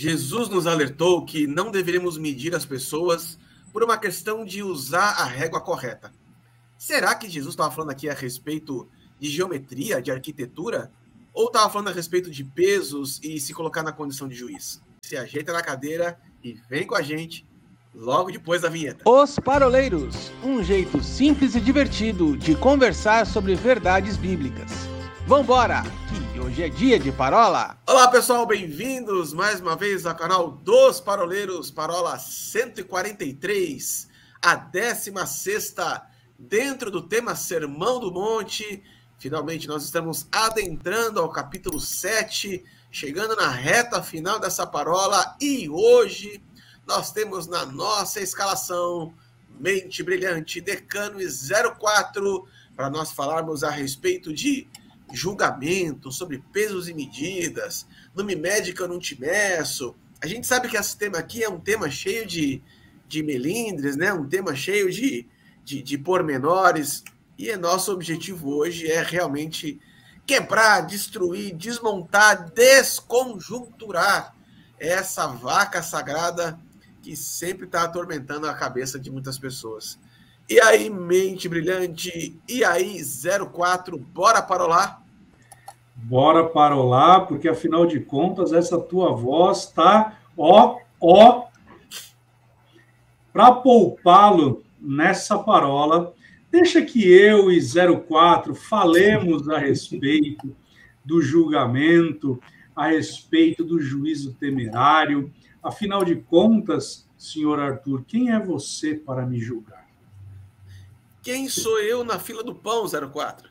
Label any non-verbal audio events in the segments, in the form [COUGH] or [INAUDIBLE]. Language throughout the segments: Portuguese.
Jesus nos alertou que não deveríamos medir as pessoas por uma questão de usar a régua correta. Será que Jesus estava falando aqui a respeito de geometria, de arquitetura? Ou estava falando a respeito de pesos e se colocar na condição de juiz? Se ajeita na cadeira e vem com a gente logo depois da vinheta. Os Paroleiros um jeito simples e divertido de conversar sobre verdades bíblicas. Vambora, que hoje é dia de parola. Olá pessoal, bem-vindos mais uma vez ao canal dos Paroleiros, parola 143, a 16 dentro do tema Sermão do Monte. Finalmente nós estamos adentrando ao capítulo 7, chegando na reta final dessa parola e hoje nós temos na nossa escalação Mente Brilhante Decano 04 para nós falarmos a respeito de julgamento, sobre pesos e medidas, não me mede que eu não te meço. A gente sabe que esse tema aqui é um tema cheio de, de melindres, né? um tema cheio de, de, de pormenores, e nosso objetivo hoje é realmente quebrar, destruir, desmontar, desconjunturar essa vaca sagrada que sempre está atormentando a cabeça de muitas pessoas. E aí, mente brilhante, e aí, 04, bora parolar? Bora parolar, porque afinal de contas, essa tua voz tá ó, ó. Para poupá-lo nessa parola, deixa que eu e 04 falemos a respeito do julgamento, a respeito do juízo temerário, Afinal de contas, senhor Arthur, quem é você para me julgar? Quem sou eu na fila do pão, 04?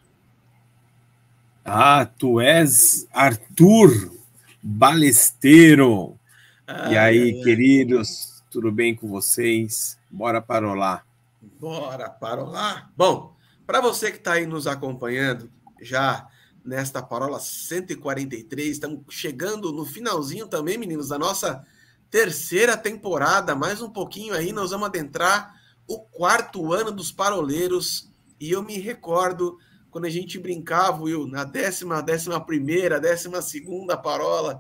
Ah, tu és Arthur Balesteiro. Ah, e aí, é, queridos, tudo bem com vocês? Bora parolar. Bora parolar. Bom, para você que está aí nos acompanhando, já nesta parola 143, estamos chegando no finalzinho também, meninos, da nossa terceira temporada, mais um pouquinho aí, nós vamos adentrar o quarto ano dos paroleiros. E eu me recordo quando a gente brincava, Will, na décima, décima primeira, décima segunda parola,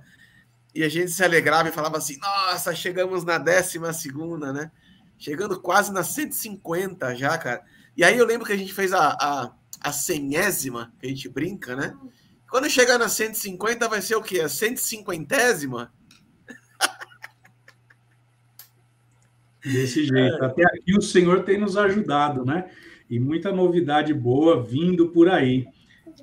e a gente se alegrava e falava assim: nossa, chegamos na décima segunda, né? Chegando quase na 150 já, cara. E aí eu lembro que a gente fez a, a, a centésima, que a gente brinca, né? Quando chegar na 150 vai ser o quê? A 150 Desse jeito. É. Até aqui o Senhor tem nos ajudado, né? E muita novidade boa vindo por aí.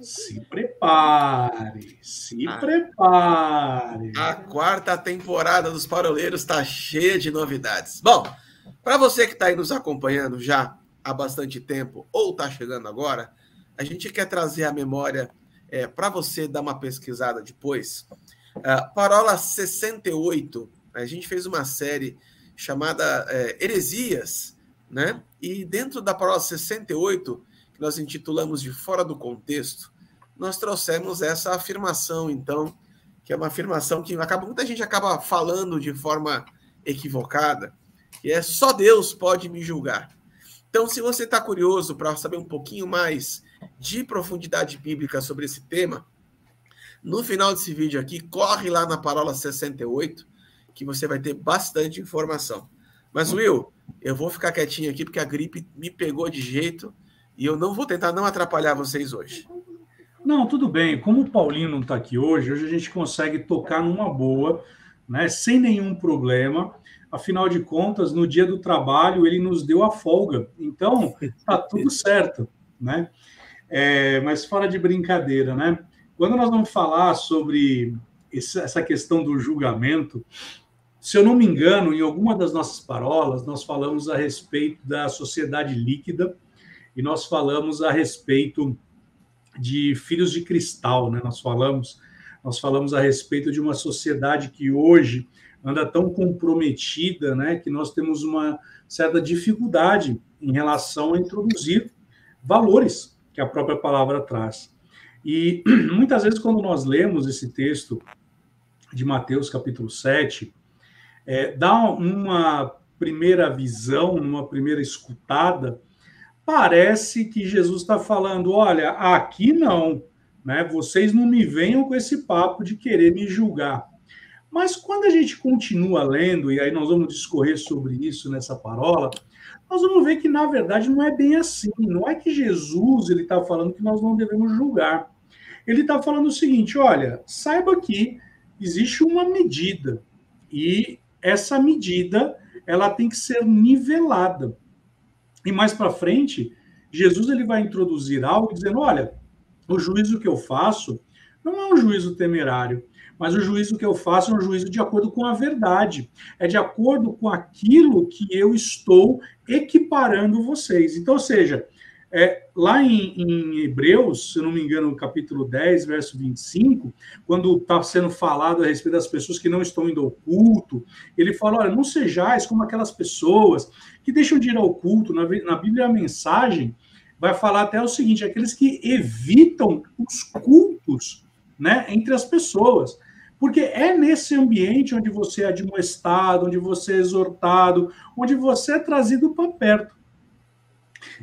Se prepare, se a, prepare. A quarta temporada dos Paroleiros está cheia de novidades. Bom, para você que está aí nos acompanhando já há bastante tempo ou está chegando agora, a gente quer trazer a memória é, para você dar uma pesquisada depois. Uh, Parola 68, a gente fez uma série chamada é, Heresias, né? E dentro da palavra 68, que nós intitulamos de Fora do Contexto, nós trouxemos essa afirmação, então, que é uma afirmação que acaba, muita gente acaba falando de forma equivocada, que é só Deus pode me julgar. Então, se você está curioso para saber um pouquinho mais de profundidade bíblica sobre esse tema, no final desse vídeo aqui, corre lá na parola 68, que você vai ter bastante informação. Mas, Will, eu vou ficar quietinho aqui porque a gripe me pegou de jeito e eu não vou tentar não atrapalhar vocês hoje. Não, tudo bem. Como o Paulinho não está aqui hoje, hoje a gente consegue tocar numa boa, né, sem nenhum problema. Afinal de contas, no dia do trabalho, ele nos deu a folga. Então, tá [LAUGHS] tudo certo, né? É, mas fora de brincadeira, né? Quando nós vamos falar sobre essa questão do julgamento, se eu não me engano, em alguma das nossas parolas, nós falamos a respeito da sociedade líquida e nós falamos a respeito de filhos de cristal, né? Nós falamos, nós falamos a respeito de uma sociedade que hoje anda tão comprometida, né, que nós temos uma certa dificuldade em relação a introduzir valores que a própria palavra traz. E [CLEARS THROAT] muitas vezes quando nós lemos esse texto de Mateus capítulo 7, é, dá uma primeira visão, uma primeira escutada, parece que Jesus está falando: olha, aqui não, né? Vocês não me venham com esse papo de querer me julgar. Mas quando a gente continua lendo, e aí nós vamos discorrer sobre isso nessa parola, nós vamos ver que, na verdade, não é bem assim. Não é que Jesus ele está falando que nós não devemos julgar. Ele está falando o seguinte: olha, saiba que existe uma medida, e essa medida ela tem que ser nivelada. E mais para frente, Jesus ele vai introduzir algo dizendo: olha, o juízo que eu faço não é um juízo temerário, mas o juízo que eu faço é um juízo de acordo com a verdade, é de acordo com aquilo que eu estou equiparando vocês. Então, ou seja, é, lá em, em, Hebreus, se não me engano, no capítulo 10, verso 25, quando está sendo falado a respeito das pessoas que não estão indo ao culto, ele fala: olha, não sejais como aquelas pessoas que deixam de ir ao culto. Na, na Bíblia, a mensagem vai falar até o seguinte: aqueles que evitam os cultos né, entre as pessoas. Porque é nesse ambiente onde você é admoestado, onde você é exortado, onde você é trazido para perto.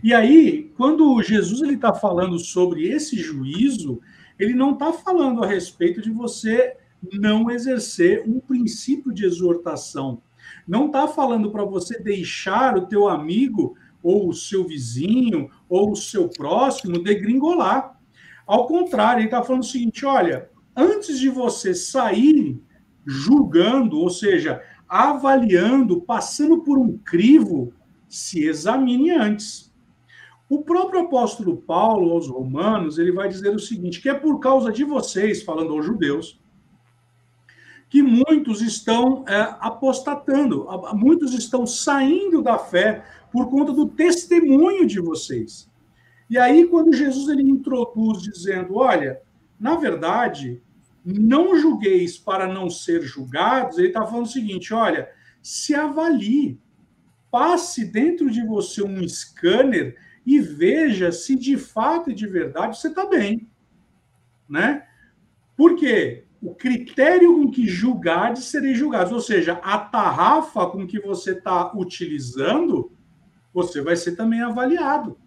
E aí, quando Jesus ele está falando sobre esse juízo, ele não está falando a respeito de você não exercer um princípio de exortação. Não está falando para você deixar o teu amigo ou o seu vizinho ou o seu próximo degringolar. Ao contrário, ele está falando o seguinte: olha, antes de você sair julgando, ou seja, avaliando, passando por um crivo, se examine antes. O próprio apóstolo Paulo aos Romanos, ele vai dizer o seguinte, que é por causa de vocês, falando aos judeus, que muitos estão é, apostatando, muitos estão saindo da fé por conta do testemunho de vocês. E aí, quando Jesus ele introduz dizendo, olha, na verdade, não julgueis para não ser julgados, ele está falando o seguinte: olha, se avalie, passe dentro de você um scanner e veja se de fato e de verdade você está bem. Né? Porque o critério com que julgares sereis julgados, ou seja, a tarrafa com que você está utilizando, você vai ser também avaliado.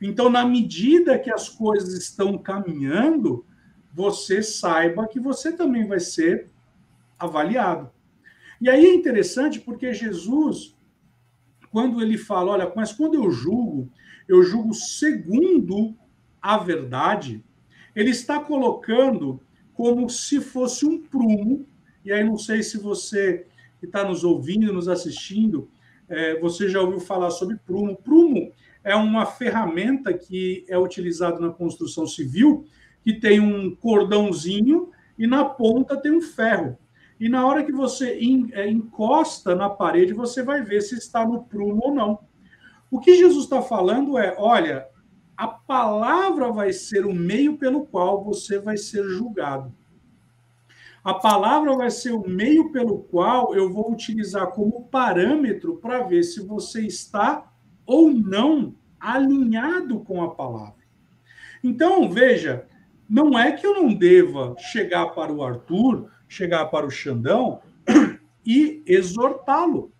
Então, na medida que as coisas estão caminhando, você saiba que você também vai ser avaliado. E aí é interessante porque Jesus, quando ele fala, olha, mas quando eu julgo, eu julgo segundo a verdade, ele está colocando como se fosse um prumo, e aí não sei se você que está nos ouvindo, nos assistindo, é, você já ouviu falar sobre prumo. Prumo é uma ferramenta que é utilizada na construção civil que tem um cordãozinho e na ponta tem um ferro. E na hora que você é, encosta na parede, você vai ver se está no prumo ou não. O que Jesus está falando é: olha, a palavra vai ser o meio pelo qual você vai ser julgado. A palavra vai ser o meio pelo qual eu vou utilizar como parâmetro para ver se você está ou não alinhado com a palavra. Então, veja, não é que eu não deva chegar para o Arthur, chegar para o Xandão [CLEARS THROAT] e exortá-lo.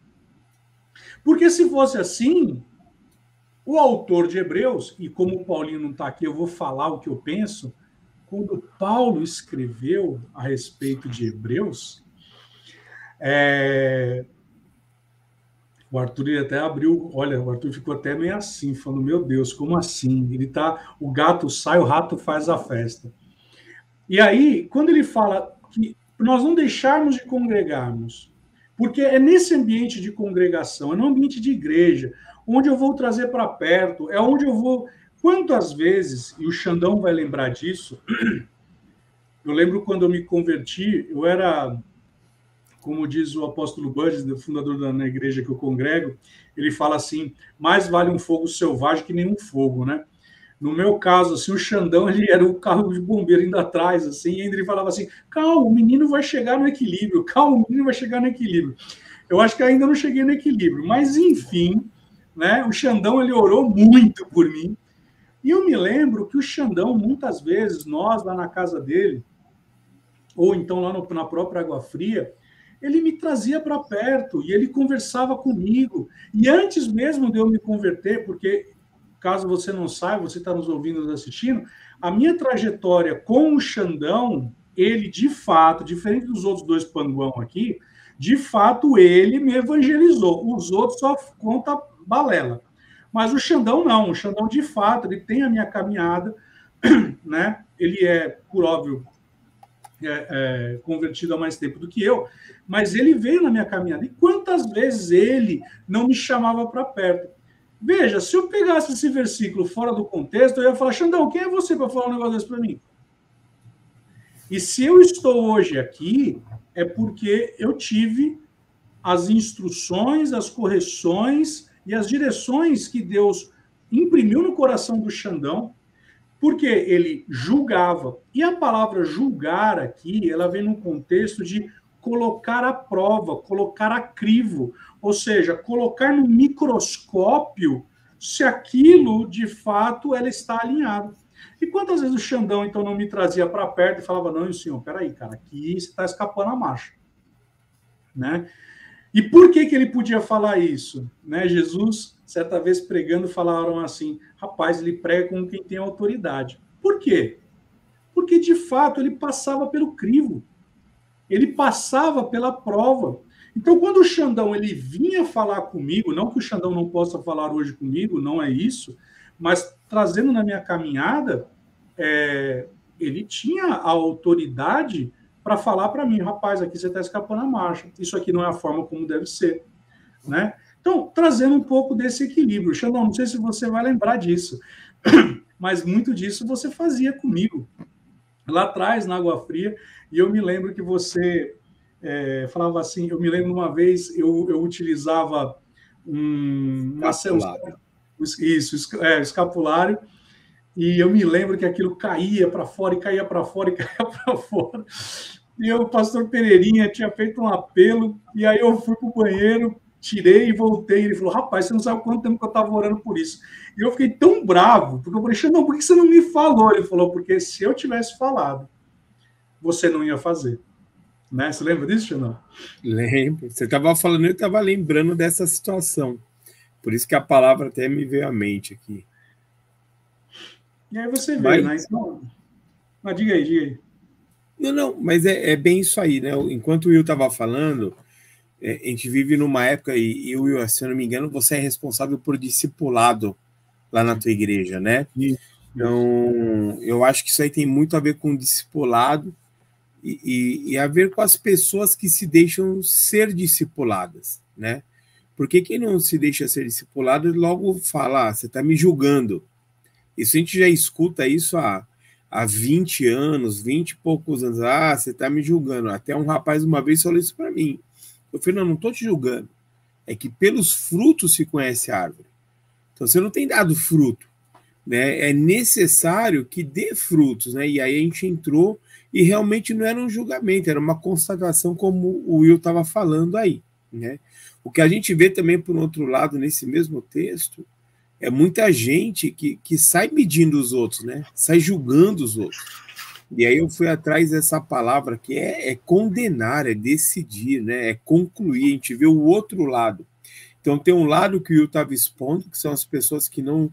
Porque se fosse assim, o autor de Hebreus, e como o Paulinho não está aqui, eu vou falar o que eu penso, quando Paulo escreveu a respeito de Hebreus, é, o Arthur até abriu, olha, o Arthur ficou até meio assim, falando, meu Deus, como assim? Ele tá, o gato sai, o rato faz a festa. E aí, quando ele fala que nós não deixarmos de congregarmos, porque é nesse ambiente de congregação, é no ambiente de igreja, onde eu vou trazer para perto, é onde eu vou. Quantas vezes, e o Xandão vai lembrar disso, [CLEARS THROAT] eu lembro quando eu me converti, eu era como diz o apóstolo Budges, fundador da igreja que eu congrego, ele fala assim: mais vale um fogo selvagem que nenhum fogo, né? No meu caso, assim, o Xandão ele era o carro de bombeiro ainda atrás, assim, e ele falava assim: calma, o menino vai chegar no equilíbrio, calma, o menino vai chegar no equilíbrio. Eu acho que ainda não cheguei no equilíbrio, mas enfim, né? O Xandão ele orou muito por mim. E eu me lembro que o Xandão, muitas vezes, nós lá na casa dele, ou então lá no, na própria Água Fria, ele me trazia para perto e ele conversava comigo. E antes mesmo de eu me converter, porque caso você não saiba, você está nos ouvindo, nos assistindo, a minha trajetória com o Xandão, ele de fato, diferente dos outros dois panguão aqui, de fato ele me evangelizou. Os outros só conta balela. Mas o Xandão não, o Xandão de fato, ele tem a minha caminhada, [CLEARS THROAT] né? Ele é, por óbvio, é, é, convertido há mais tempo do que eu, mas ele veio na minha caminhada. E quantas vezes ele não me chamava para perto? Veja, se eu pegasse esse versículo fora do contexto, eu ia falar, Xandão, quem é você para falar um negócio desse para mim? E se eu estou hoje aqui, é porque eu tive as instruções, as correções e as direções que Deus imprimiu no coração do Xandão, porque ele julgava. E a palavra julgar aqui, ela vem no contexto de colocar à prova, colocar a crivo, ou seja, colocar no microscópio se aquilo de fato ela está alinhado. E quantas vezes o Xandão então não me trazia para perto e falava: "Não, senhor, peraí, cara, aqui você está escapando a marcha", né? E por que que ele podia falar isso, né? Jesus certa vez pregando falaram assim: "Rapaz, ele prega com quem tem autoridade". Por quê? Porque de fato ele passava pelo crivo ele passava pela prova. Então, quando o Xandão ele vinha falar comigo, não que o Xandão não possa falar hoje comigo, não é isso, mas trazendo na minha caminhada, é, ele tinha a autoridade para falar para mim, rapaz, aqui você está escapando a marcha, isso aqui não é a forma como deve ser, né? Então, trazendo um pouco desse equilíbrio. Xandão, não sei se você vai lembrar disso, [CLEARS THROAT] mas muito disso você fazia comigo. Lá atrás, na Água Fria, e eu me lembro que você é, falava assim, eu me lembro uma vez, eu, eu utilizava um, uma isso, é, escapulário, e eu me lembro que aquilo caía para fora, e caía para fora, e [LAUGHS] caía para fora. E o pastor Pereirinha tinha feito um apelo, e aí eu fui para o banheiro, tirei e voltei. Ele falou: Rapaz, você não sabe quanto tempo que eu estava orando por isso. E eu fiquei tão bravo, porque eu falei: Não, por que você não me falou? Ele falou: Porque se eu tivesse falado, você não ia fazer. Né? Você lembra disso, não? Lembro. Você estava falando, eu estava lembrando dessa situação. Por isso que a palavra até me veio à mente aqui. E aí você vê, mas... né? Então... Mas diga aí, diga aí. Não, não, mas é, é bem isso aí, né? Enquanto o Will estava falando, é, a gente vive numa época, e, e Will, se eu não me engano, você é responsável por discipulado lá na tua igreja, né? Então, eu acho que isso aí tem muito a ver com discipulado e, e, e, a ver com as pessoas que se deixam ser discipuladas, né? Porque quem não se deixa ser discipulado logo fala, ah, você está me julgando. Isso a gente já escuta isso há, há 20 anos, 20 e poucos anos. Ah, você está me julgando. Até um rapaz uma vez falou isso para mim. Eu falei, não, não estou te julgando. É que pelos frutos se conhece a árvore. Então você não tem dado fruto. Né? É necessário que dê frutos. Né? E aí a gente entrou e realmente não era um julgamento, era uma constatação, como o Will estava falando aí. Né? O que a gente vê também, por outro lado, nesse mesmo texto, é muita gente que, que sai medindo os outros, né? sai julgando os outros. E aí eu fui atrás dessa palavra que é, é condenar, é decidir, né? é concluir. A gente vê o outro lado. Então tem um lado que o Will estava expondo, que são as pessoas que não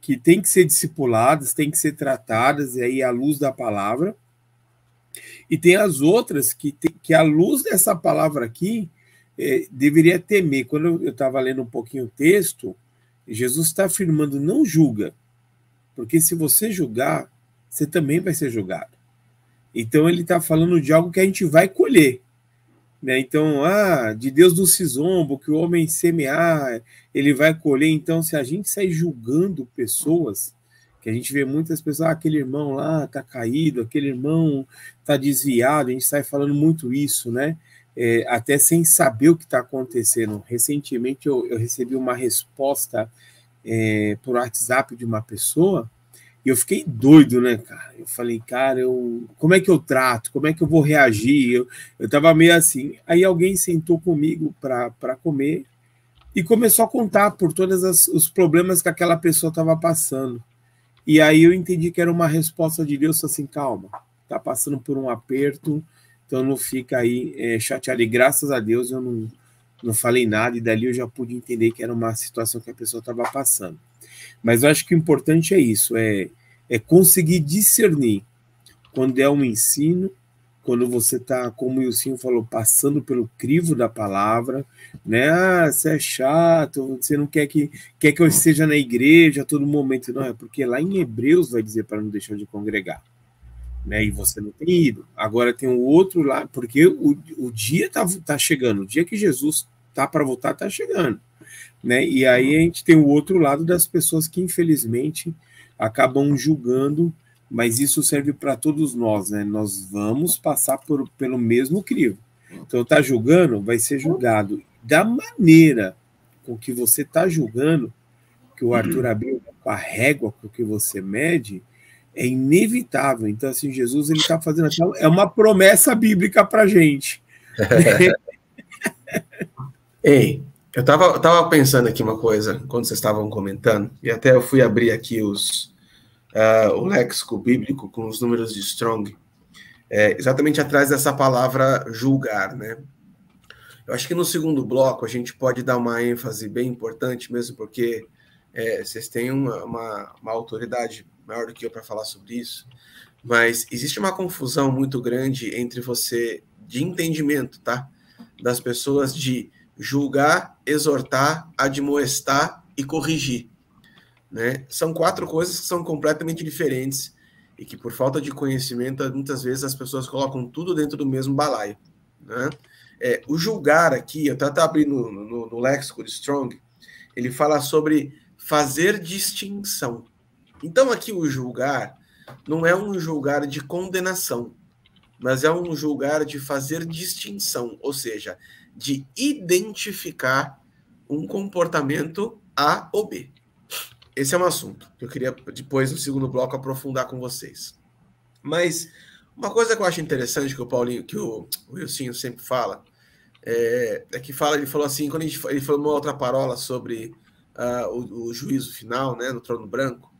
que têm que ser discipuladas, têm que ser tratadas, e aí à luz da palavra. E tem as outras que, que à luz dessa palavra aqui, é, deveria temer. Quando eu estava lendo um pouquinho o texto, Jesus está afirmando: não julga, porque se você julgar, você também vai ser julgado. Então ele está falando de algo que a gente vai colher. Né? Então, ah, de Deus do cisombo, que o homem semear, ele vai colher. Então, se a gente sair julgando pessoas, que a gente vê muitas pessoas, ah, aquele irmão lá está caído, aquele irmão está desviado, a gente sai falando muito isso, né? É, até sem saber o que está acontecendo. Recentemente eu, eu, recebi uma resposta é, por WhatsApp de uma pessoa e eu fiquei doido, né, cara? Eu falei, cara, eu, como é que eu trato? Como é que eu vou reagir? Eu, eu tava meio assim. Aí alguém sentou comigo para comer e começou a contar por todos os problemas que aquela pessoa estava passando. E aí eu entendi que era uma resposta de Deus assim, calma, tá passando por um aperto, então não fica aí é, chateado. E graças a Deus eu não, não falei nada, e dali eu já pude entender que era uma situação que a pessoa estava passando. Mas eu acho que o importante é isso, é, é conseguir discernir quando é um ensino, quando você está, como o Wilson falou, passando pelo crivo da palavra, né? Ah, você é chato, você não quer que, quer que eu esteja na igreja a todo momento. Não, é porque lá em Hebreus vai dizer para não deixar de congregar. Né, e você não tem ido. Agora tem o outro lá, porque o, o dia está tá chegando, o dia que Jesus tá para voltar, está chegando. Né? E aí a gente tem o outro lado das pessoas que, infelizmente, acabam julgando mas isso serve para todos nós, né? Nós vamos passar por, pelo mesmo crivo. Então, tá julgando, vai ser julgado da maneira com que você está julgando, que o Arthur abriu com a régua com que você mede, é inevitável. Então, assim, Jesus ele está fazendo é uma promessa bíblica para gente. [LAUGHS] Ei, eu estava tava pensando aqui uma coisa quando vocês estavam comentando, e até eu fui abrir aqui os, uh, o léxico bíblico com os números de Strong, é, exatamente atrás dessa palavra julgar, né? Eu acho que no segundo bloco a gente pode dar uma ênfase bem importante, mesmo porque é, vocês têm uma, uma, uma autoridade maior do que eu para falar sobre isso, mas existe uma confusão muito grande entre você de entendimento, tá? Das pessoas de julgar, exortar, admoestar e corrigir. Né? São quatro coisas que são completamente diferentes e que, por falta de conhecimento, muitas vezes as pessoas colocam tudo dentro do mesmo balaio. Né? É, o julgar aqui, eu até abrindo no, no, no léxico de Strong, ele fala sobre fazer distinção. Então, aqui o julgar não é um julgar de condenação, mas é um julgar de fazer distinção, ou seja, de identificar um comportamento A ou B esse é um assunto que eu queria depois, no segundo bloco, aprofundar com vocês. Mas uma coisa que eu acho interessante que o Paulinho, que o, Wilson sempre fala, é, é, que fala, ele falou assim, quando gente, ele falou uma outra parola sobre uh, o, o, juízo final, né, no trono branco,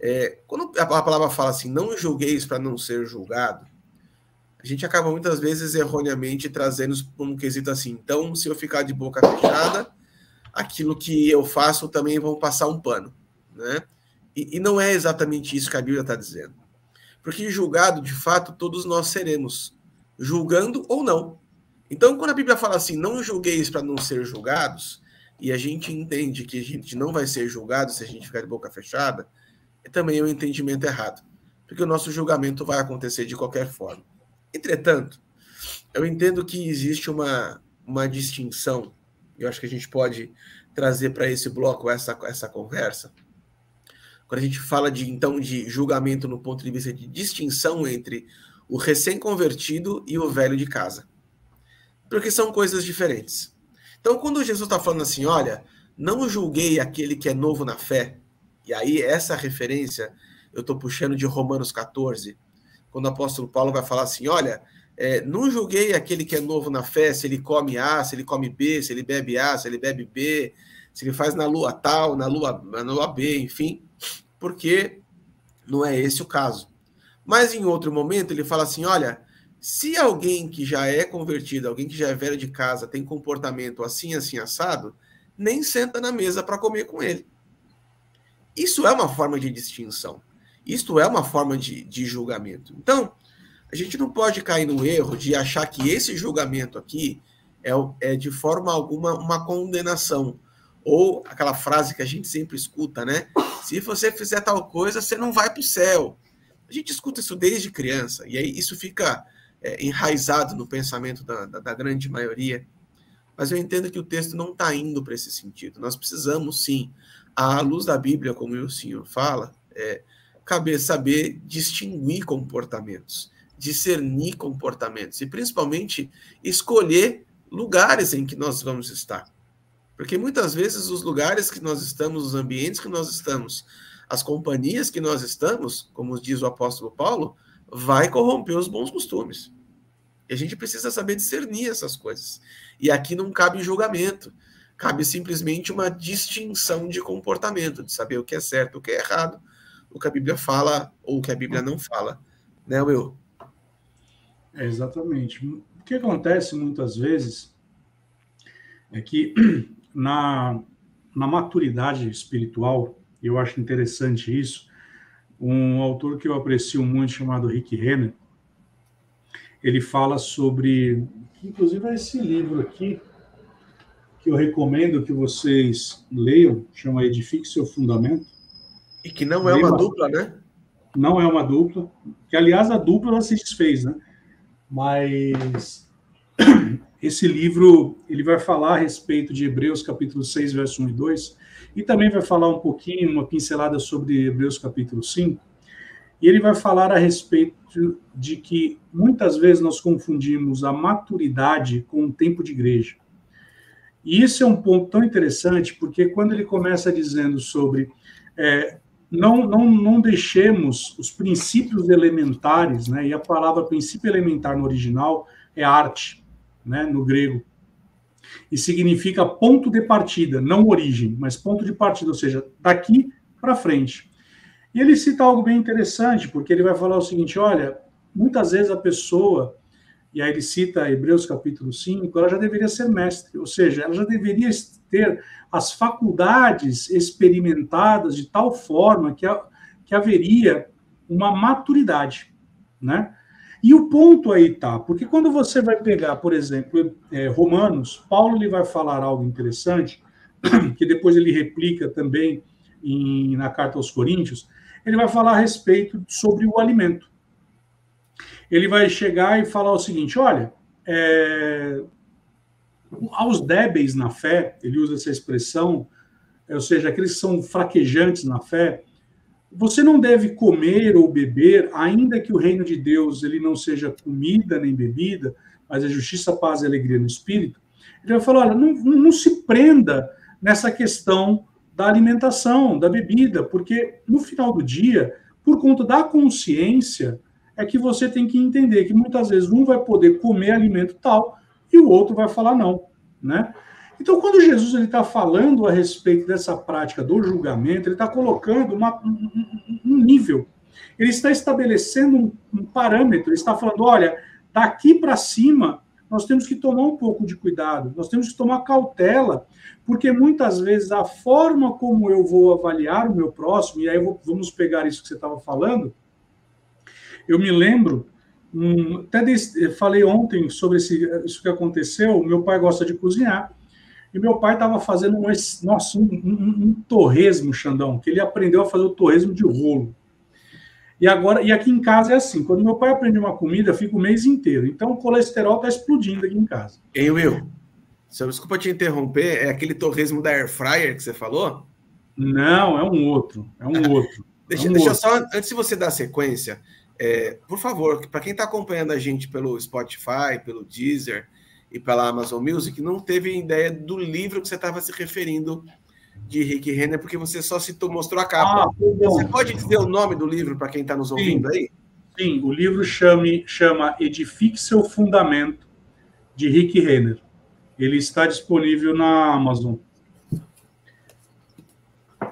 é, quando a, palavra fala assim, não julgueis para não ser julgado, a gente acaba muitas vezes erroneamente trazendo um quesito assim, então se eu ficar de boca fechada, aquilo que eu faço também vão passar um pano. Né? E, e não é exatamente isso que a Bíblia está dizendo. Porque julgado, de fato, todos nós seremos, julgando ou não. Então, quando a Bíblia fala assim, não julgueis para não ser julgados, e a gente entende que a gente não vai ser julgado se a gente ficar de boca fechada, também um entendimento errado. Porque o nosso julgamento vai acontecer de qualquer forma. Entretanto, eu entendo que existe uma, uma distinção, eu acho que a gente pode trazer para esse bloco essa, essa conversa, quando a gente fala de então de julgamento no ponto de vista de distinção entre o recém-convertido e o velho de casa. Porque são coisas diferentes. Então, quando Jesus está falando assim, olha, não julguei aquele que é novo na fé, e aí essa referência eu estou puxando de Romanos 14, quando o apóstolo Paulo vai falar assim, olha, é, não julguei aquele que é novo na fé, se ele come A, se ele come B, se ele bebe A, se ele bebe B, se ele faz na lua tal, na lua, na lua B, enfim porque não é esse o caso. Mas em outro momento ele fala assim: olha, se alguém que já é convertido, alguém que já é velho de casa, tem comportamento assim, assim, assado, nem senta na mesa para comer com ele. Isso é uma forma de distinção. Isto é uma forma de, de julgamento. Então, a gente não pode cair no erro de achar que esse julgamento aqui é, é de forma alguma uma condenação ou aquela frase que a gente sempre escuta, né? Se você fizer tal coisa, você não vai para o céu. A gente escuta isso desde criança, e aí isso fica é, enraizado no pensamento da, da, da, grande maioria. Mas eu entendo que o texto não está indo para esse sentido. Nós precisamos, sim, à luz da Bíblia, como o senhor fala, é, saber distinguir comportamentos, discernir comportamentos, e principalmente escolher lugares em que nós vamos estar. Porque muitas vezes os lugares que nós estamos, os ambientes que nós estamos, as companhias que nós estamos, como diz o apóstolo Paulo, vai corromper os bons costumes. E a gente precisa saber discernir essas coisas. E aqui não cabe julgamento, cabe simplesmente uma distinção de comportamento, de saber o que é certo, o que é errado, o que a Bíblia fala ou o que a Bíblia não fala. Né, Will? É exatamente. O que acontece muitas vezes é que [CLEARS THROAT] na, na maturidade espiritual, eu acho interessante isso, um autor que eu aprecio muito chamado Rick Renner, ele fala sobre, inclusive esse livro aqui, que eu recomendo que vocês leiam, chama Edifique Seu Fundamento. E que não é uma dupla, né? Não é uma dupla, que aliás a dupla ela se desfez, né? Mas [CLEARS THROAT] esse livro, ele vai falar a respeito de Hebreus capítulo 6, verso 1 e 2, e também vai falar um pouquinho, uma pincelada sobre Hebreus capítulo 5, e ele vai falar a respeito de que muitas vezes nós confundimos a maturidade com o tempo de igreja. E isso é um ponto tão interessante, porque quando ele começa dizendo sobre é, não, não, não deixemos os princípios elementares, né, e a palavra princípio elementar no original é arte, né, no grego, e significa ponto de partida, não origem, mas ponto de partida, ou seja, daqui para frente. E ele cita algo bem interessante, porque ele vai falar o seguinte: olha, muitas vezes a pessoa, e aí ele cita Hebreus capítulo 5, ela já deveria ser mestre, ou seja, ela já deveria ter as faculdades experimentadas de tal forma que, que haveria uma maturidade, né? E o ponto aí tá, porque quando você vai pegar, por exemplo, é, Romanos, Paulo ele vai falar algo interessante, [CLEARS THROAT] que depois ele replica também em, na carta aos Coríntios, ele vai falar a respeito sobre o alimento. Ele vai chegar e falar o seguinte: olha, é, aos débeis na fé, ele usa essa expressão, ou seja, aqueles que são fraquejantes na fé, você não deve comer ou beber, ainda que o reino de Deus ele não seja comida nem bebida, mas é justiça, paz e alegria no espírito. Ele vai falar: olha, não, não se prenda nessa questão da alimentação, da bebida, porque no final do dia, por conta da consciência, é que você tem que entender que muitas vezes um vai poder comer alimento tal e o outro vai falar não, né? Então, quando Jesus está falando a respeito dessa prática do julgamento, ele está colocando uma, um, um, nível, ele está estabelecendo um, um parâmetro, ele está falando, olha, daqui para cima nós temos que tomar um pouco de cuidado, nós temos que tomar cautela, porque muitas vezes a forma como eu vou avaliar o meu próximo, e aí vamos pegar isso que você estava falando, eu me lembro, até falei ontem sobre esse, isso que aconteceu, meu pai gosta de cozinhar, e meu pai estava fazendo um, nossa, um, um, um, torresmo, Xandão, que ele aprendeu a fazer o torresmo de rolo. E agora, e aqui em casa é assim: quando meu pai aprende uma comida, fica o mês inteiro. Então o colesterol está explodindo aqui em casa. Ei, Will, desculpa te interromper, é aquele torresmo da Air Fryer que você falou? Não, é um outro. É um outro. [LAUGHS] deixa, é um deixa outro. só, antes de você dar sequência, é, por favor, para quem está acompanhando a gente pelo Spotify, pelo Deezer, e pela Amazon Music, não teve ideia do livro que você estava se referindo de Rick Renner, porque você só citou, mostrou a capa. Ah, você pode dizer o nome do livro para quem está nos ouvindo Sim. aí? Sim, o livro chame, chama Edifique Seu Fundamento, de Rick Renner. Ele está disponível na Amazon.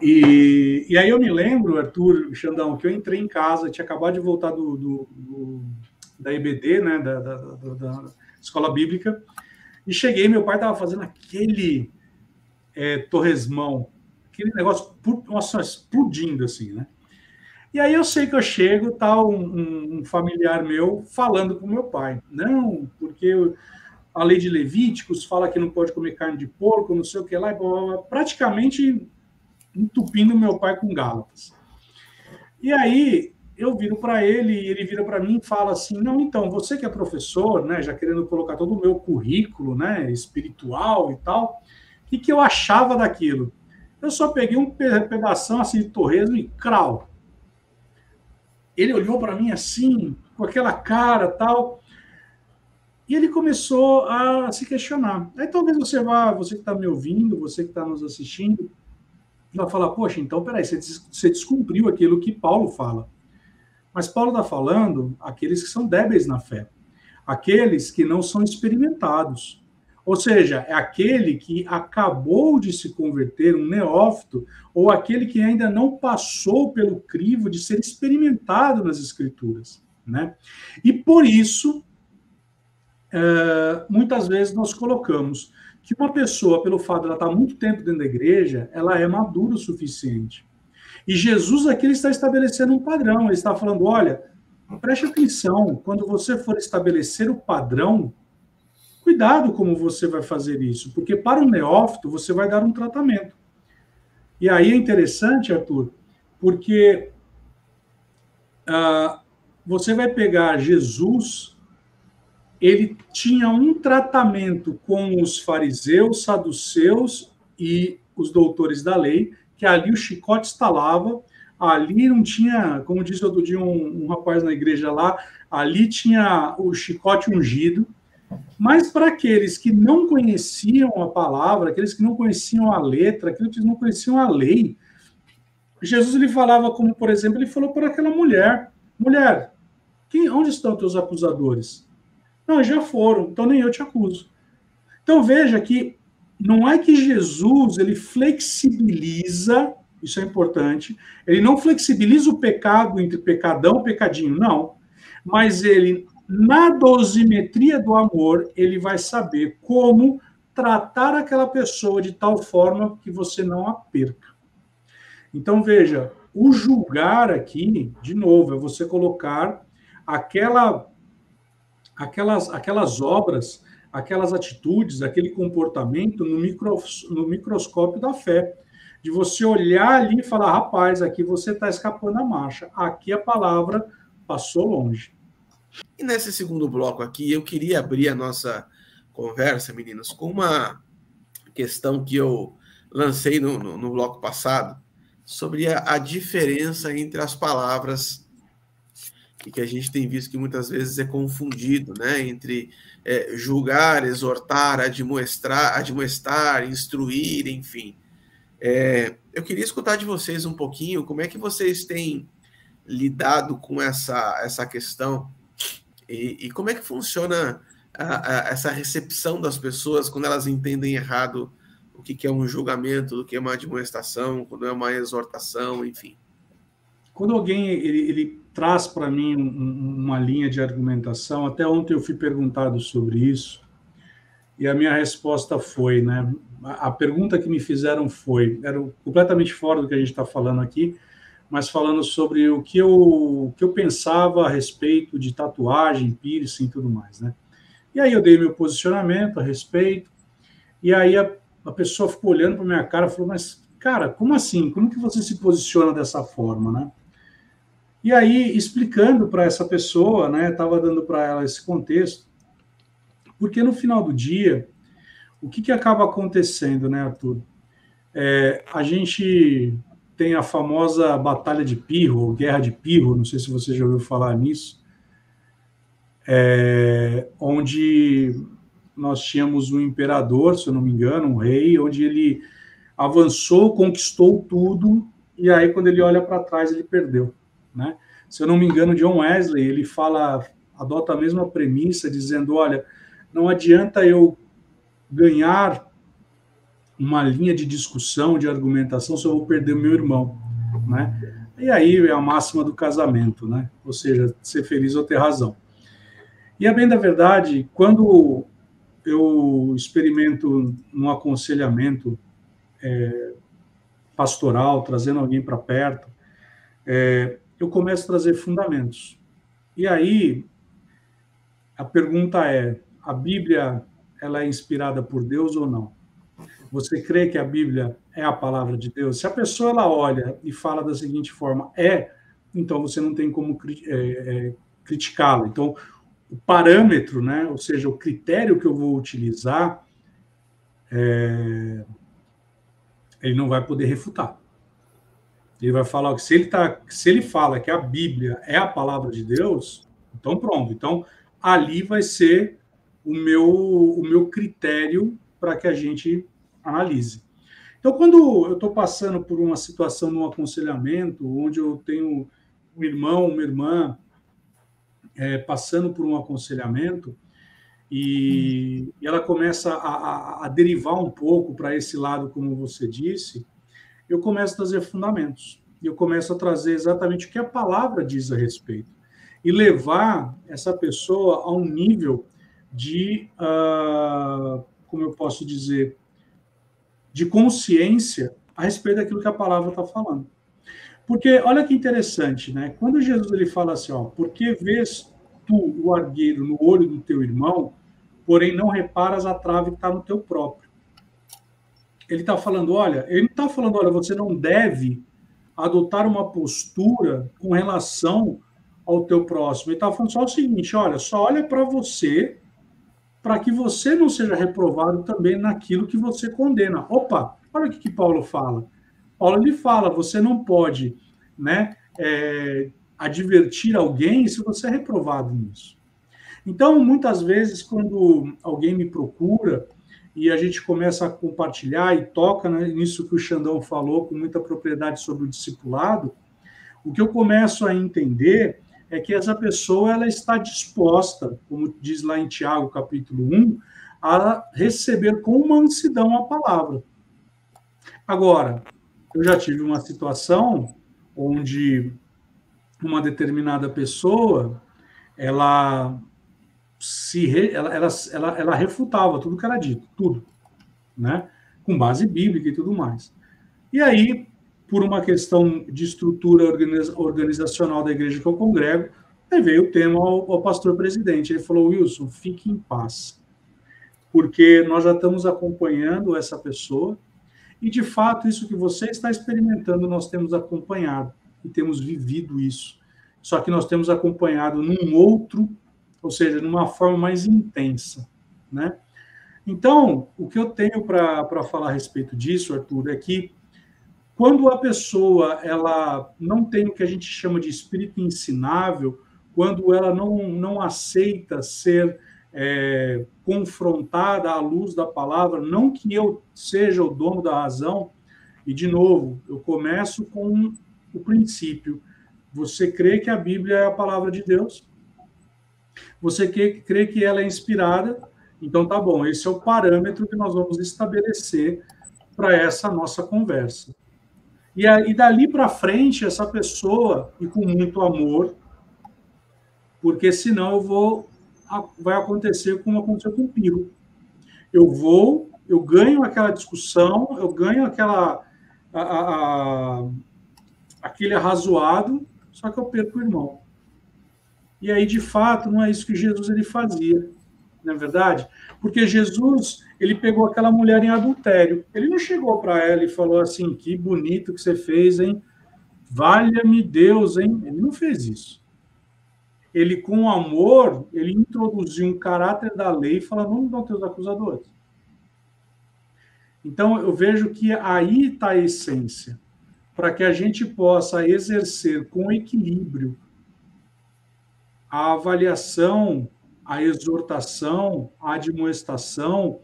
E, e aí eu me lembro, Arthur, Xandão, que eu entrei em casa, tinha acabado de voltar do, do, do da EBD, né, da, da, da escola bíblica, e cheguei, meu pai estava fazendo aquele é, torresmão, aquele negócio, nossa, explodindo assim, né? E aí eu sei que eu chego, tá um, um familiar meu falando com meu pai, não, porque a lei de Levíticos fala que não pode comer carne de porco, não sei o que lá, praticamente entupindo meu pai com gálatas. E aí eu viro para ele e ele vira para mim e fala assim: não, então, você que é professor, né, já querendo colocar todo o meu currículo né, espiritual e tal, o que, que eu achava daquilo? Eu só peguei um pedaço assim de torresmo e crau. Ele olhou para mim assim, com aquela cara tal, e ele começou a se questionar. Aí talvez você vá, você que está me ouvindo, você que está nos assistindo, vai falar: poxa, então peraí, você descumpriu aquilo que Paulo fala. Mas Paulo está falando aqueles que são débeis na fé, aqueles que não são experimentados. Ou seja, é aquele que acabou de se converter, um neófito, ou aquele que ainda não passou pelo crivo de ser experimentado nas Escrituras. Né? E por isso, é, muitas vezes nós colocamos que uma pessoa, pelo fato de ela estar muito tempo dentro da igreja, ela é madura o suficiente. E Jesus aqui ele está estabelecendo um padrão. Ele está falando: olha, preste atenção, quando você for estabelecer o padrão, cuidado como você vai fazer isso, porque para o neófito você vai dar um tratamento. E aí é interessante, Arthur, porque ah, você vai pegar Jesus, ele tinha um tratamento com os fariseus, saduceus e os doutores da lei, que ali o chicote estalava, ali não tinha, como disse outro dia um, um rapaz na igreja lá, ali tinha o chicote ungido, mas para aqueles que não conheciam a palavra, aqueles que não conheciam a letra, aqueles que não conheciam a lei, Jesus ele falava como, por exemplo, ele falou para aquela mulher: mulher, quem, onde estão teus acusadores? Não, já foram, então nem eu te acuso. Então veja que não é que Jesus ele flexibiliza, isso é importante, ele não flexibiliza o pecado entre pecadão e pecadinho, não. Mas ele na dosimetria do amor, ele vai saber como tratar aquela pessoa de tal forma que você não a perca. Então, veja, o julgar aqui, de novo, é você colocar aquela, aquelas, aquelas obras, aquelas atitudes, aquele comportamento no, micro, no microscópio da fé. De você olhar ali e falar, rapaz, aqui você está escapando a marcha, aqui a palavra passou longe. E nesse segundo bloco aqui, eu queria abrir a nossa conversa, meninos, com uma questão que eu lancei no, no, no bloco passado, sobre a, a, diferença entre as palavras e que a gente tem visto que muitas vezes é confundido, né? Entre é, julgar, exortar, admoestar, admoestar, instruir, enfim. É, eu queria escutar de vocês um pouquinho como é que vocês têm lidado com essa, essa questão e, e como é que funciona a, a, essa recepção das pessoas quando elas entendem errado o que, que é um julgamento, o que é uma admoestação, quando é uma exortação, enfim? Quando alguém ele, ele traz para mim um, uma linha de argumentação, até ontem eu fui perguntado sobre isso, e a minha resposta foi, né? A pergunta que me fizeram foi, era completamente fora do que a gente está falando aqui, mas falando sobre o que eu, o que eu pensava a respeito de tatuagem, piercing e tudo mais, né? E aí eu dei meu posicionamento a respeito, e aí a, a pessoa ficou olhando para minha cara e falou, mas, cara, como assim? Como que você se posiciona dessa forma, né? E aí, explicando para essa pessoa, né, estava dando para ela esse contexto, porque no final do dia, o que, que acaba acontecendo, né, Arthur? É, a gente tem a famosa Batalha de Pirro, ou Guerra de Pirro, não sei se você já ouviu falar nisso, é, onde nós tínhamos um imperador, se eu não me engano, um rei, onde ele avançou, conquistou tudo, e aí quando ele olha para trás ele perdeu, né? Se eu não me engano, John Wesley, ele fala, adota a mesma premissa, dizendo, olha, não adianta eu ganhar uma linha de discussão, de argumentação, se eu vou perder o meu irmão, né? E aí é a máxima do casamento, né? Ou seja, ser feliz ou ter razão. E a bem da verdade, quando eu experimento um aconselhamento é, pastoral, trazendo alguém para perto, é, eu começo a trazer fundamentos. E aí a pergunta é: a Bíblia ela é inspirada por Deus ou não? Você crê que a Bíblia é a palavra de Deus? Se a pessoa ela olha e fala da seguinte forma, é, então você não tem como é, é, criticá-la. Então, o parâmetro, né, ou seja, o critério que eu vou utilizar, é, ele não vai poder refutar. Ele vai falar que se ele tá, se ele fala que a Bíblia é a palavra de Deus, então pronto. Então ali vai ser o meu o meu critério para que a gente analise. Então, quando eu estou passando por uma situação num aconselhamento, onde eu tenho um irmão, uma irmã é, passando por um aconselhamento, e, e ela começa a, a, a derivar um pouco para esse lado, como você disse, eu começo a trazer fundamentos. Eu começo a trazer exatamente o que a palavra diz a respeito. E levar essa pessoa a um nível de, uh, como eu posso dizer, de consciência a respeito daquilo que a palavra está falando. Porque olha que interessante, né? Quando Jesus ele fala assim, ó, porque vês tu o argueiro no olho do teu irmão, porém não reparas a trave que está no teu próprio. Ele está falando, olha, ele não está falando, olha, você não deve adotar uma postura com relação ao teu próximo. Ele está falando só o seguinte, olha, só olha para você para que você não seja reprovado também naquilo que você condena. Opa, olha o que, que Paulo fala. Paulo lhe fala, você não pode né, é, advertir alguém se você é reprovado nisso. Então, muitas vezes, quando alguém me procura e a gente começa a compartilhar e toca né, nisso que o Xandão falou com muita propriedade sobre o discipulado, o que eu começo a entender é que essa pessoa ela está disposta, como diz lá em Tiago, capítulo 1, a receber com mansidão a palavra. Agora, eu já tive uma situação onde uma determinada pessoa ela se re, ela, ela, ela, ela refutava tudo que era dito, tudo, né? Com base bíblica e tudo mais. E aí, por uma questão de estrutura organizacional da igreja que eu congrego, levei o tema ao, ao pastor presidente. Ele falou: Wilson, fique em paz, porque nós já estamos acompanhando essa pessoa e, de fato, isso que você está experimentando, nós temos acompanhado e temos vivido isso. Só que nós temos acompanhado num outro, ou seja, numa forma mais intensa, né? Então, o que eu tenho para falar a respeito disso, Arthur, é que quando a pessoa ela não tem o que a gente chama de espírito ensinável, quando ela não, não aceita ser é, confrontada à luz da palavra, não que eu seja o dono da razão, e de novo, eu começo com o princípio. Você crê que a Bíblia é a palavra de Deus? Você crê que ela é inspirada? Então tá bom, esse é o parâmetro que nós vamos estabelecer para essa nossa conversa. E, aí, dali para frente, essa pessoa, e com muito amor, porque senão eu vou vai acontecer como aconteceu com o Piro. Eu vou, eu ganho aquela discussão, eu ganho aquela a, a, aquele arrazoado, só que eu perco o irmão. E aí, de fato, não é isso que Jesus ele fazia, não é verdade? Porque Jesus, ele pegou aquela mulher em adultério. Ele não chegou para ela e falou assim: que bonito que você fez, hein? Valha-me Deus, hein? Ele não fez isso ele com amor, ele introduziu um caráter da lei falando, vamos dar teus acusadores. Então, eu vejo que aí está a essência, para que a gente possa exercer com equilíbrio a avaliação, a exortação, a admoestação,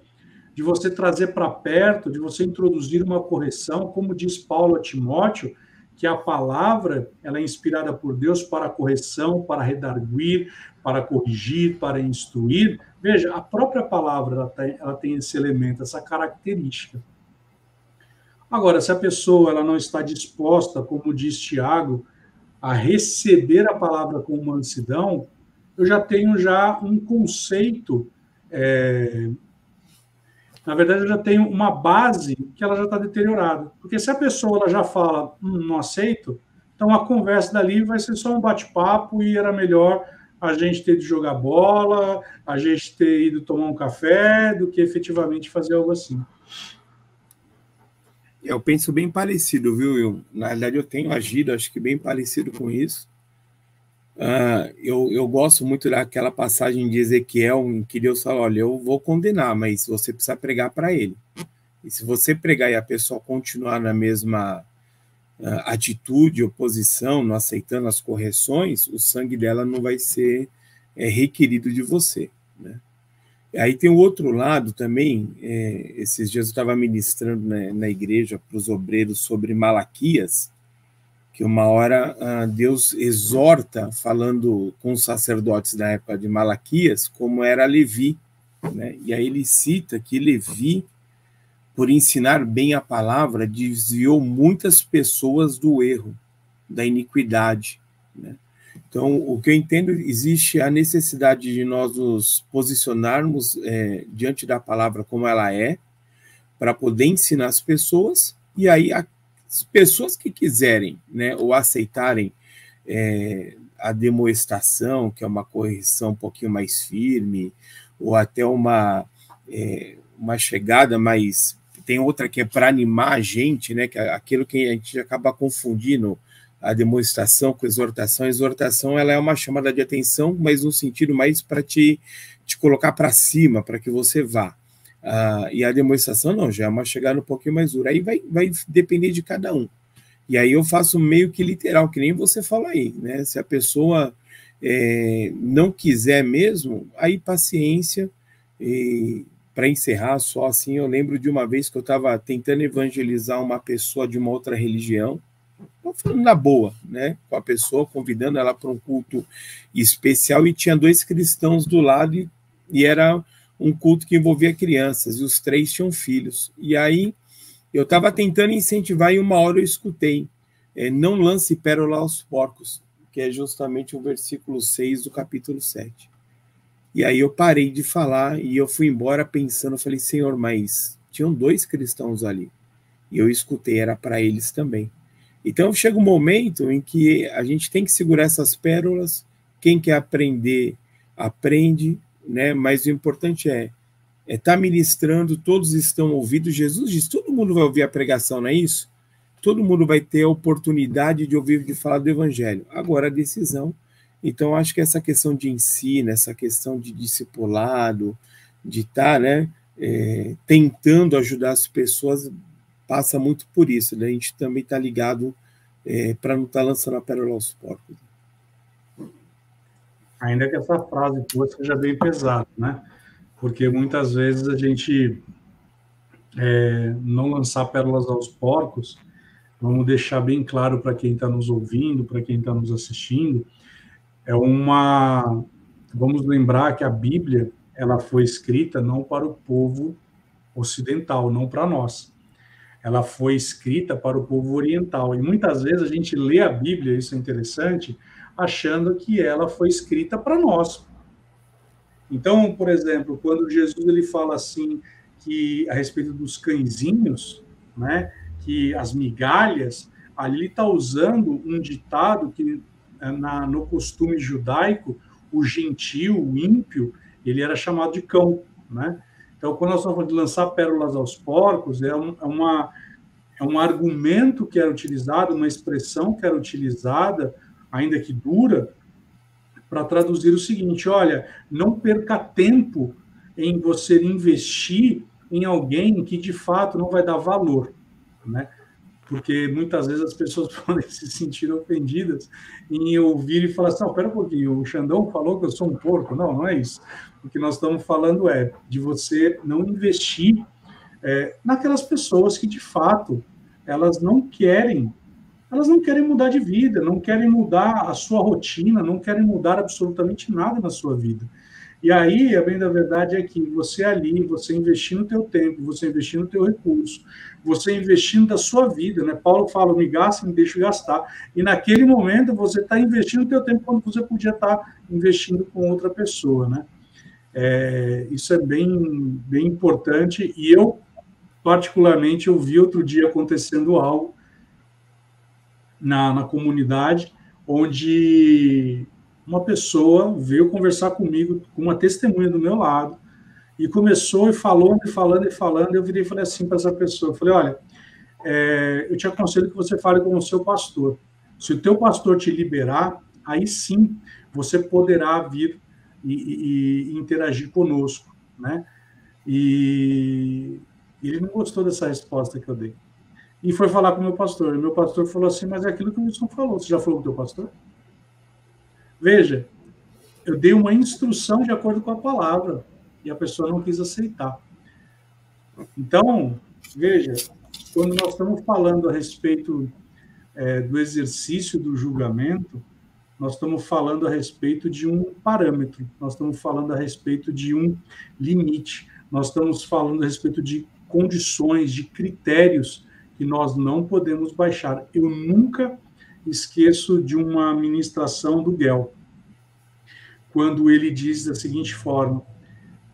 de você trazer para perto, de você introduzir uma correção, como diz Paulo a Timóteo, que a palavra ela é inspirada por Deus para correção, para redarguir, para corrigir, para instruir. Veja, a própria palavra ela tem, ela tem esse elemento, essa característica. Agora, se a pessoa ela não está disposta, como diz Tiago, a receber a palavra com mansidão, eu já tenho já um conceito é, na verdade, eu já tenho uma base que ela já está deteriorada. Porque se a pessoa ela já fala, hum, não aceito, então a conversa dali vai ser só um bate-papo e era melhor a gente ter de jogar bola, a gente ter ido tomar um café, do que efetivamente fazer algo assim. Eu penso bem parecido, viu? Eu, na verdade, eu tenho agido, acho que bem parecido com isso. Uh, eu, eu gosto muito daquela passagem de Ezequiel em que Deus fala: olha, eu vou condenar, mas você precisa pregar para ele. E se você pregar e a pessoa continuar na mesma uh, atitude, oposição, não aceitando as correções, o sangue dela não vai ser é, requerido de você. Né? Aí tem o outro lado também. É, esses dias eu estava ministrando né, na igreja para os obreiros sobre Malaquias que uma hora ah, Deus exorta, falando com os sacerdotes da época de Malaquias, como era Levi. Né? E aí ele cita que Levi, por ensinar bem a palavra, desviou muitas pessoas do erro, da iniquidade. Né? Então, o que eu entendo, existe a necessidade de nós nos posicionarmos é, diante da palavra como ela é, para poder ensinar as pessoas, e aí a pessoas que quiserem, né, ou aceitarem é, a demoestação, que é uma correção um pouquinho mais firme, ou até uma, é, uma chegada mais. Tem outra que é para animar a gente, né, que é aquilo que a gente acaba confundindo a demonstração com exortação. A exortação ela é uma chamada de atenção, mas no sentido mais para te, te colocar para cima, para que você vá. Ah, e a demonstração não, já é uma chegada um pouquinho mais dura. Aí vai, vai depender de cada um. E aí eu faço meio que literal, que nem você fala aí, né? Se a pessoa é, não quiser mesmo, aí paciência. Para encerrar, só assim, eu lembro de uma vez que eu estava tentando evangelizar uma pessoa de uma outra religião, falando na boa, né? Com a pessoa, convidando ela para um culto especial e tinha dois cristãos do lado e, e era um culto que envolvia crianças e os três tinham filhos. E aí eu estava tentando incentivar e uma hora eu escutei: é, não lance pérola aos porcos, que é justamente o versículo 6 do capítulo 7. E aí eu parei de falar e eu fui embora pensando, falei, Senhor, mas tinham dois cristãos ali. E eu escutei, era para eles também. Então chega um momento em que a gente tem que segurar essas pérolas. Quem quer aprender, aprende, né? Mas o importante é é estar tá ministrando, todos estão ouvindo. Jesus diz: todo mundo vai ouvir a pregação, não é isso? Todo mundo vai ter a oportunidade de ouvir de falar do evangelho. Agora a decisão. Então acho que essa questão de ensino, essa questão de discipulado, de estar, tá, né, é, tentando ajudar as pessoas passa muito por isso, né? A gente também está ligado é, para não estar tá lançando a pérola aos porcos. Ainda que essa frase tua seja bem pesada, né? Porque muitas vezes a gente é, não lançar pérolas aos porcos, vamos deixar bem claro para quem está nos ouvindo, para quem está nos assistindo, é uma. Vamos lembrar que a Bíblia ela foi escrita não para o povo ocidental, não para nós ela foi escrita para o povo oriental. E muitas vezes a gente lê a Bíblia, isso é interessante, achando que ela foi escrita para nós. Então, por exemplo, quando Jesus ele fala assim que a respeito dos cãezinhos, né, que as migalhas, ali ele está usando um ditado que eh, na, no costume judaico, o gentil, o ímpio, ele era chamado de cão, né? Então, quando nós falando de lançar pérolas aos porcos, é, um, é, uma, é um argumento que era utilizado, uma expressão que era utilizada, ainda que dura, para traduzir o seguinte: olha, não perca tempo em você investir em alguém que de fato não vai dar valor, né? Porque muitas vezes as pessoas [LAUGHS] podem se sentir ofendidas em ouvir e falar assim: não, pera um pouquinho, o Xandão falou que eu sou um porco. Não, não é isso. O que nós estamos falando é de você não investir é, naquelas pessoas que de fato elas não querem, elas não querem mudar de vida, não querem mudar a sua rotina, não querem mudar absolutamente nada na sua vida. E aí, a bem da verdade é que você ali, você investir no teu tempo, você investir no teu recurso, você investindo da sua vida, né? Paulo fala, me gasta, me deixa gastar. E naquele momento você está investindo o teu tempo quando você podia estar tá investindo com outra pessoa, né? É, isso é bem, bem importante. E eu, particularmente, eu vi outro dia acontecendo algo na, na comunidade, onde uma pessoa veio conversar comigo, com uma testemunha do meu lado, e começou e falou, e falando e falando. Eu virei e falei assim para essa pessoa: eu falei, olha, é, eu te aconselho que você fale com o seu pastor. Se o teu pastor te liberar, aí sim você poderá vir e, e, e interagir conosco, né? E ele não gostou dessa resposta que eu dei. E foi falar com o meu pastor. E meu pastor falou assim: Mas é aquilo que o Wilson falou. Você já falou com o teu pastor? Veja, eu dei uma instrução de acordo com a palavra e a pessoa não quis aceitar. Então, veja, quando nós estamos falando a respeito é, do exercício do julgamento, nós estamos falando a respeito de um parâmetro, nós estamos falando a respeito de um limite, nós estamos falando a respeito de condições, de critérios que nós não podemos baixar. Eu nunca esqueço de uma ministração do Guel, quando ele diz da seguinte forma: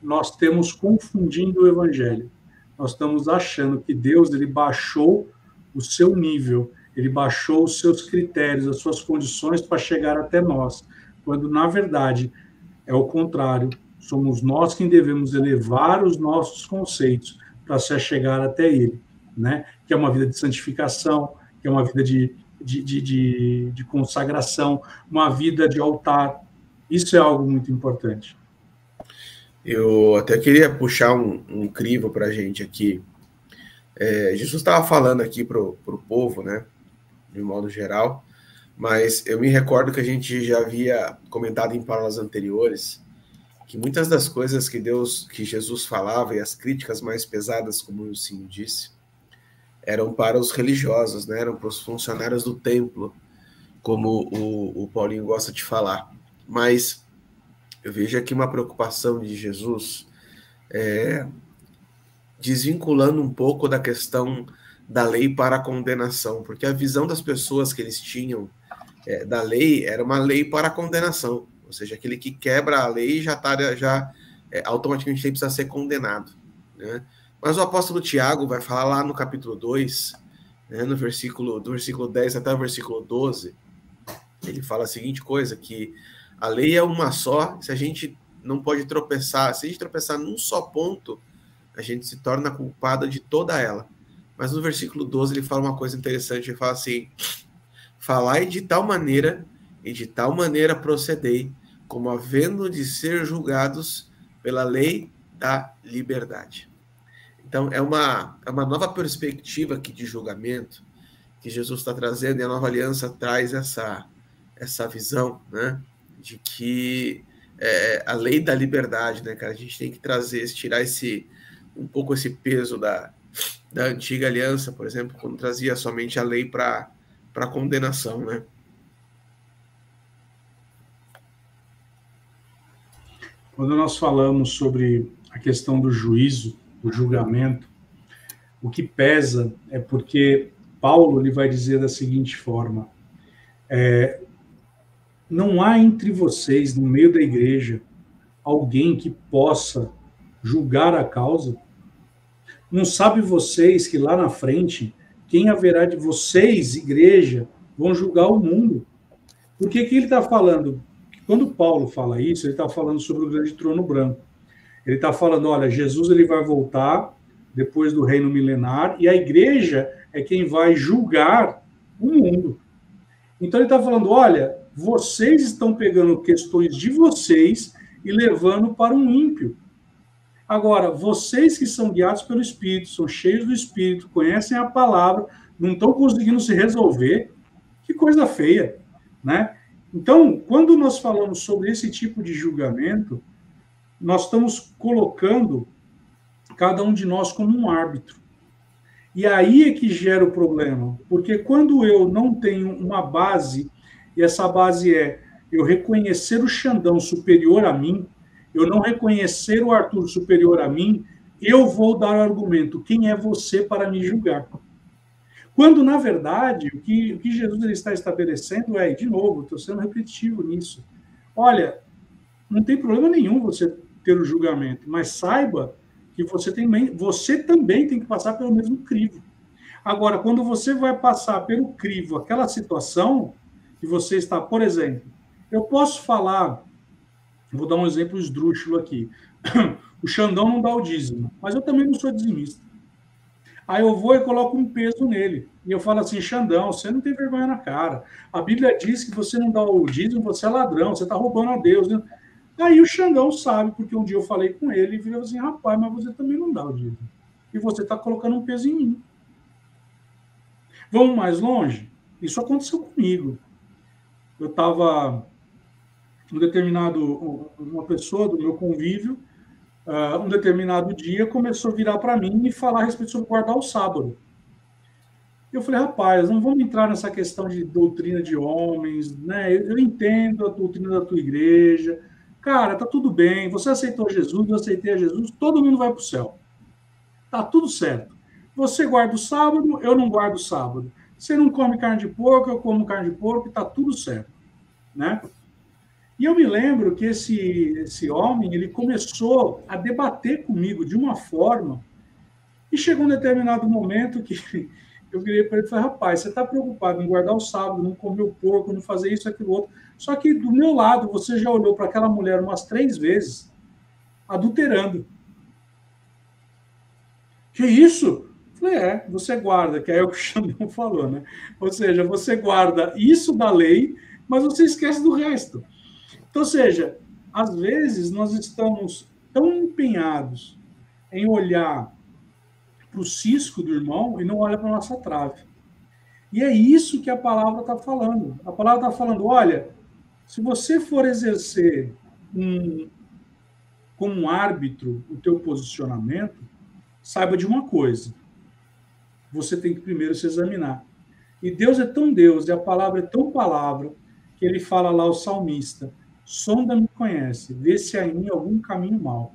nós temos confundindo o evangelho. Nós estamos achando que Deus ele baixou o seu nível, ele baixou os seus critérios, as suas condições para chegar até nós, quando na verdade é o contrário. Somos nós quem devemos elevar os nossos conceitos para se chegar até Ele, né? Que é uma vida de santificação, que é uma vida de, de, de, de, de consagração, uma vida de altar. Isso é algo muito importante. Eu até queria puxar um, um crivo para a gente aqui. É, Jesus estava falando aqui para o povo, né? de modo geral, mas eu me recordo que a gente já havia comentado em palavras anteriores que muitas das coisas que Deus, que Jesus falava e as críticas mais pesadas, como o Sim disse, eram para os religiosos, né? eram para os funcionários do templo, como o, o Paulinho gosta de falar. Mas eu vejo aqui uma preocupação de Jesus é, desvinculando um pouco da questão da lei para a condenação, porque a visão das pessoas que eles tinham é, da lei era uma lei para a condenação, ou seja, aquele que quebra a lei já tá, já é, automaticamente precisa ser condenado. Né? Mas o apóstolo Tiago vai falar lá no capítulo 2, né, no versículo, do versículo 10 até o versículo 12, ele fala a seguinte coisa, que a lei é uma só, se a gente não pode tropeçar, se a gente tropeçar num só ponto, a gente se torna culpado de toda ela. Mas no versículo 12 ele fala uma coisa interessante, ele fala assim: Falai de tal maneira e de tal maneira procedei, como havendo de ser julgados pela lei da liberdade. Então é uma, é uma nova perspectiva aqui de julgamento que Jesus está trazendo e a nova aliança traz essa, essa visão, né? De que é, a lei da liberdade, né, cara? A gente tem que trazer, tirar esse um pouco esse peso da, da antiga aliança, por exemplo, quando trazia somente a lei para condenação, né? Quando nós falamos sobre a questão do juízo, do julgamento, o que pesa é porque Paulo ele vai dizer da seguinte forma: é, não há entre vocês, no meio da igreja, alguém que possa julgar a causa não sabe vocês que lá na frente, quem haverá de vocês, igreja, vão julgar o mundo? Porque que ele está falando? Quando Paulo fala isso, ele está falando sobre o grande trono branco. Ele está falando, olha, Jesus ele vai voltar depois do reino milenar e a igreja é quem vai julgar o mundo. Então ele está falando, olha, vocês estão pegando questões de vocês e levando para um ímpio. Agora, vocês que são guiados pelo Espírito, são cheios do Espírito, conhecem a palavra, não estão conseguindo se resolver, que coisa feia, né? Então, quando nós falamos sobre esse tipo de julgamento, nós estamos colocando cada um de nós como um árbitro. E aí é que gera o problema, porque quando eu não tenho uma base, e essa base é eu reconhecer o Xandão superior a mim, eu não reconhecer o Arthur superior a mim, eu vou dar o argumento: quem é você para me julgar? Quando, na verdade, o que, o que Jesus ele está estabelecendo é, de novo, estou sendo repetitivo nisso. Olha, não tem problema nenhum você ter o julgamento, mas saiba que você, tem, você também tem que passar pelo mesmo crivo. Agora, quando você vai passar pelo crivo aquela situação que você está, por exemplo, eu posso falar Vou dar um exemplo esdrúxulo aqui. [CLEARS THROAT] O Xandão não dá o dízimo, mas eu também não sou dizimista. Aí eu vou e coloco um peso nele. E eu falo assim, Xandão, você não tem vergonha na cara. A Bíblia diz que você não dá o dízimo, você é ladrão, você está roubando a Deus. Né? Aí o Xandão sabe, porque um dia eu falei com ele e falou assim, rapaz, mas você também não dá o dízimo. E você está colocando um peso em mim. Vamos mais longe? Isso aconteceu comigo. Eu estava um determinado, uma pessoa do meu convívio, uh, um determinado dia começou a virar para mim e falar a respeito sobre guardar o sábado. Eu falei, rapaz, não vamos entrar nessa questão de doutrina de homens, né? Eu, eu entendo a doutrina da tua igreja. Cara, tá tudo bem. Você aceitou Jesus, eu aceitei a Jesus, todo mundo vai para o céu. Tá tudo certo. Você guarda o sábado, eu não guardo o sábado. Você não come carne de porco, eu como carne de porco, tá tudo certo, né? E eu me lembro que esse, esse homem ele começou a debater comigo de uma forma, e chegou um determinado momento que [LAUGHS] eu virei para ele e falei, rapaz, você está preocupado em guardar o sábado, não comer o porco, não fazer isso, aquilo, outro. Só que do meu lado, você já olhou para aquela mulher umas três vezes, adulterando. Que isso? Falei, é, você guarda, que é o que o Xandão [LAUGHS] falou, né? Ou seja, você guarda isso da lei, mas você esquece do resto. Então, ou seja, às vezes nós estamos tão empenhados em olhar para o cisco do irmão e não olha para a nossa trave. E é isso que a palavra está falando. A palavra está falando: olha, se você for exercer um, como árbitro o teu posicionamento, saiba de uma coisa: você tem que primeiro se examinar. E Deus é tão Deus, e a palavra é tão palavra, que ele fala lá, o salmista: sonda me conhece, vê se há em mim algum caminho mal.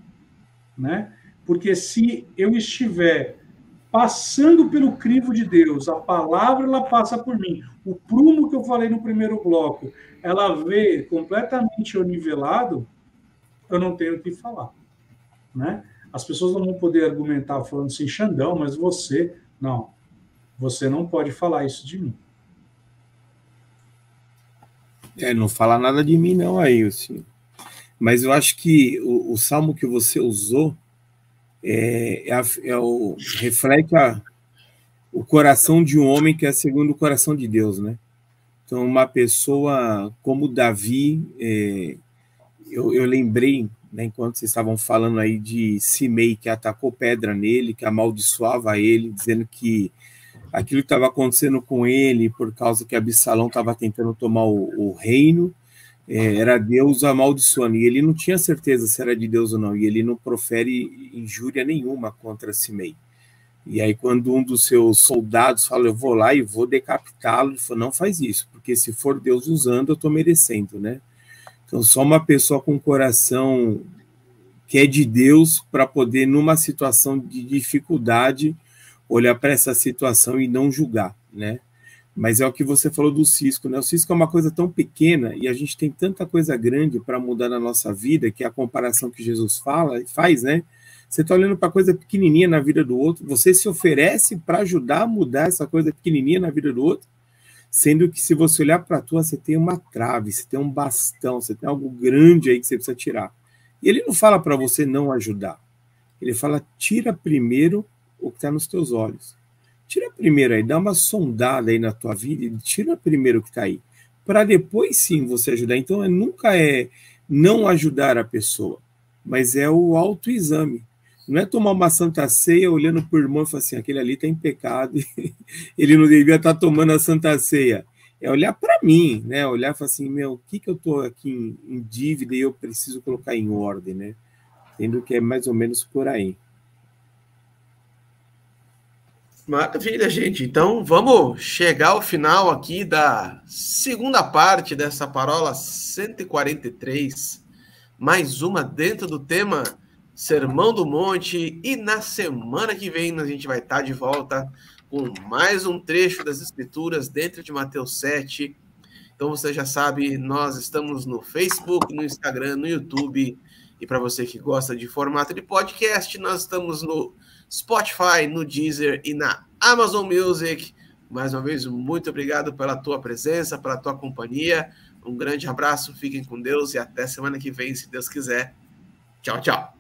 Né? Porque se eu estiver passando pelo crivo de Deus, a palavra ela passa por mim. O prumo que eu falei no primeiro bloco, ela vê completamente nivelado, eu não tenho o que falar, né? As pessoas não vão poder argumentar falando assim, Xandão, mas você, não. Você não pode falar isso de mim. É, não fala nada de mim, não, aí, assim. Mas eu acho que o, o salmo que você usou é, é, é o, reflete a, o coração de um homem que é segundo o coração de Deus, né? Então, uma pessoa como Davi, é, eu, eu, lembrei, né, enquanto vocês estavam falando aí de Simei, que atacou pedra nele, que amaldiçoava ele, dizendo que aquilo que estava acontecendo com ele, por causa que Absalão estava tentando tomar o, o reino, é, era Deus amaldiçoando. E ele não tinha certeza se era de Deus ou não, e ele não profere injúria nenhuma contra Simei. E aí, quando um dos seus soldados fala, eu vou lá e vou decapitá-lo, ele falou, não faz isso, porque se for Deus usando, eu estou merecendo, né? Então, só uma pessoa com coração que é de Deus para poder, numa situação de dificuldade, olhar para essa situação e não julgar, né? Mas é o que você falou do cisco, né? O cisco é uma coisa tão pequena e a gente tem tanta coisa grande para mudar na nossa vida, que é a comparação que Jesus fala e faz, né? Você está olhando para coisa pequenininha na vida do outro, você se oferece para ajudar a mudar essa coisa pequenininha na vida do outro, sendo que se você olhar para a tua, você tem uma trave, você tem um bastão, você tem algo grande aí que você precisa tirar. E ele não fala para você não ajudar. Ele fala, tira primeiro o que está nos teus olhos. Tira primeiro aí, dá uma sondada aí na tua vida e tira primeiro o que está aí. Para depois sim você ajudar. Então é, nunca é não ajudar a pessoa, mas é o autoexame. Não é tomar uma santa ceia olhando para o irmão e falar assim, aquele ali está em pecado, [LAUGHS] ele não devia estar tá tomando a santa ceia. É olhar para mim, né? Olhar e falar assim, meu, o que, que eu estou aqui em, em dívida e eu preciso colocar em ordem, né? Tendo que é mais ou menos por aí. Maravilha, gente. Então vamos chegar ao final aqui da segunda parte dessa parola 143. Mais uma dentro do tema Sermão do Monte. E na semana que vem a gente vai estar de volta com mais um trecho das Escrituras dentro de Mateus 7. Então você já sabe, nós estamos no Facebook, no Instagram, no YouTube. E para você que gosta de formato de podcast, nós estamos no Spotify, no Deezer e na Amazon Music. Mais uma vez, muito obrigado pela tua presença, pela tua companhia. Um grande abraço, fiquem com Deus e até semana que vem, se Deus quiser. Tchau, tchau.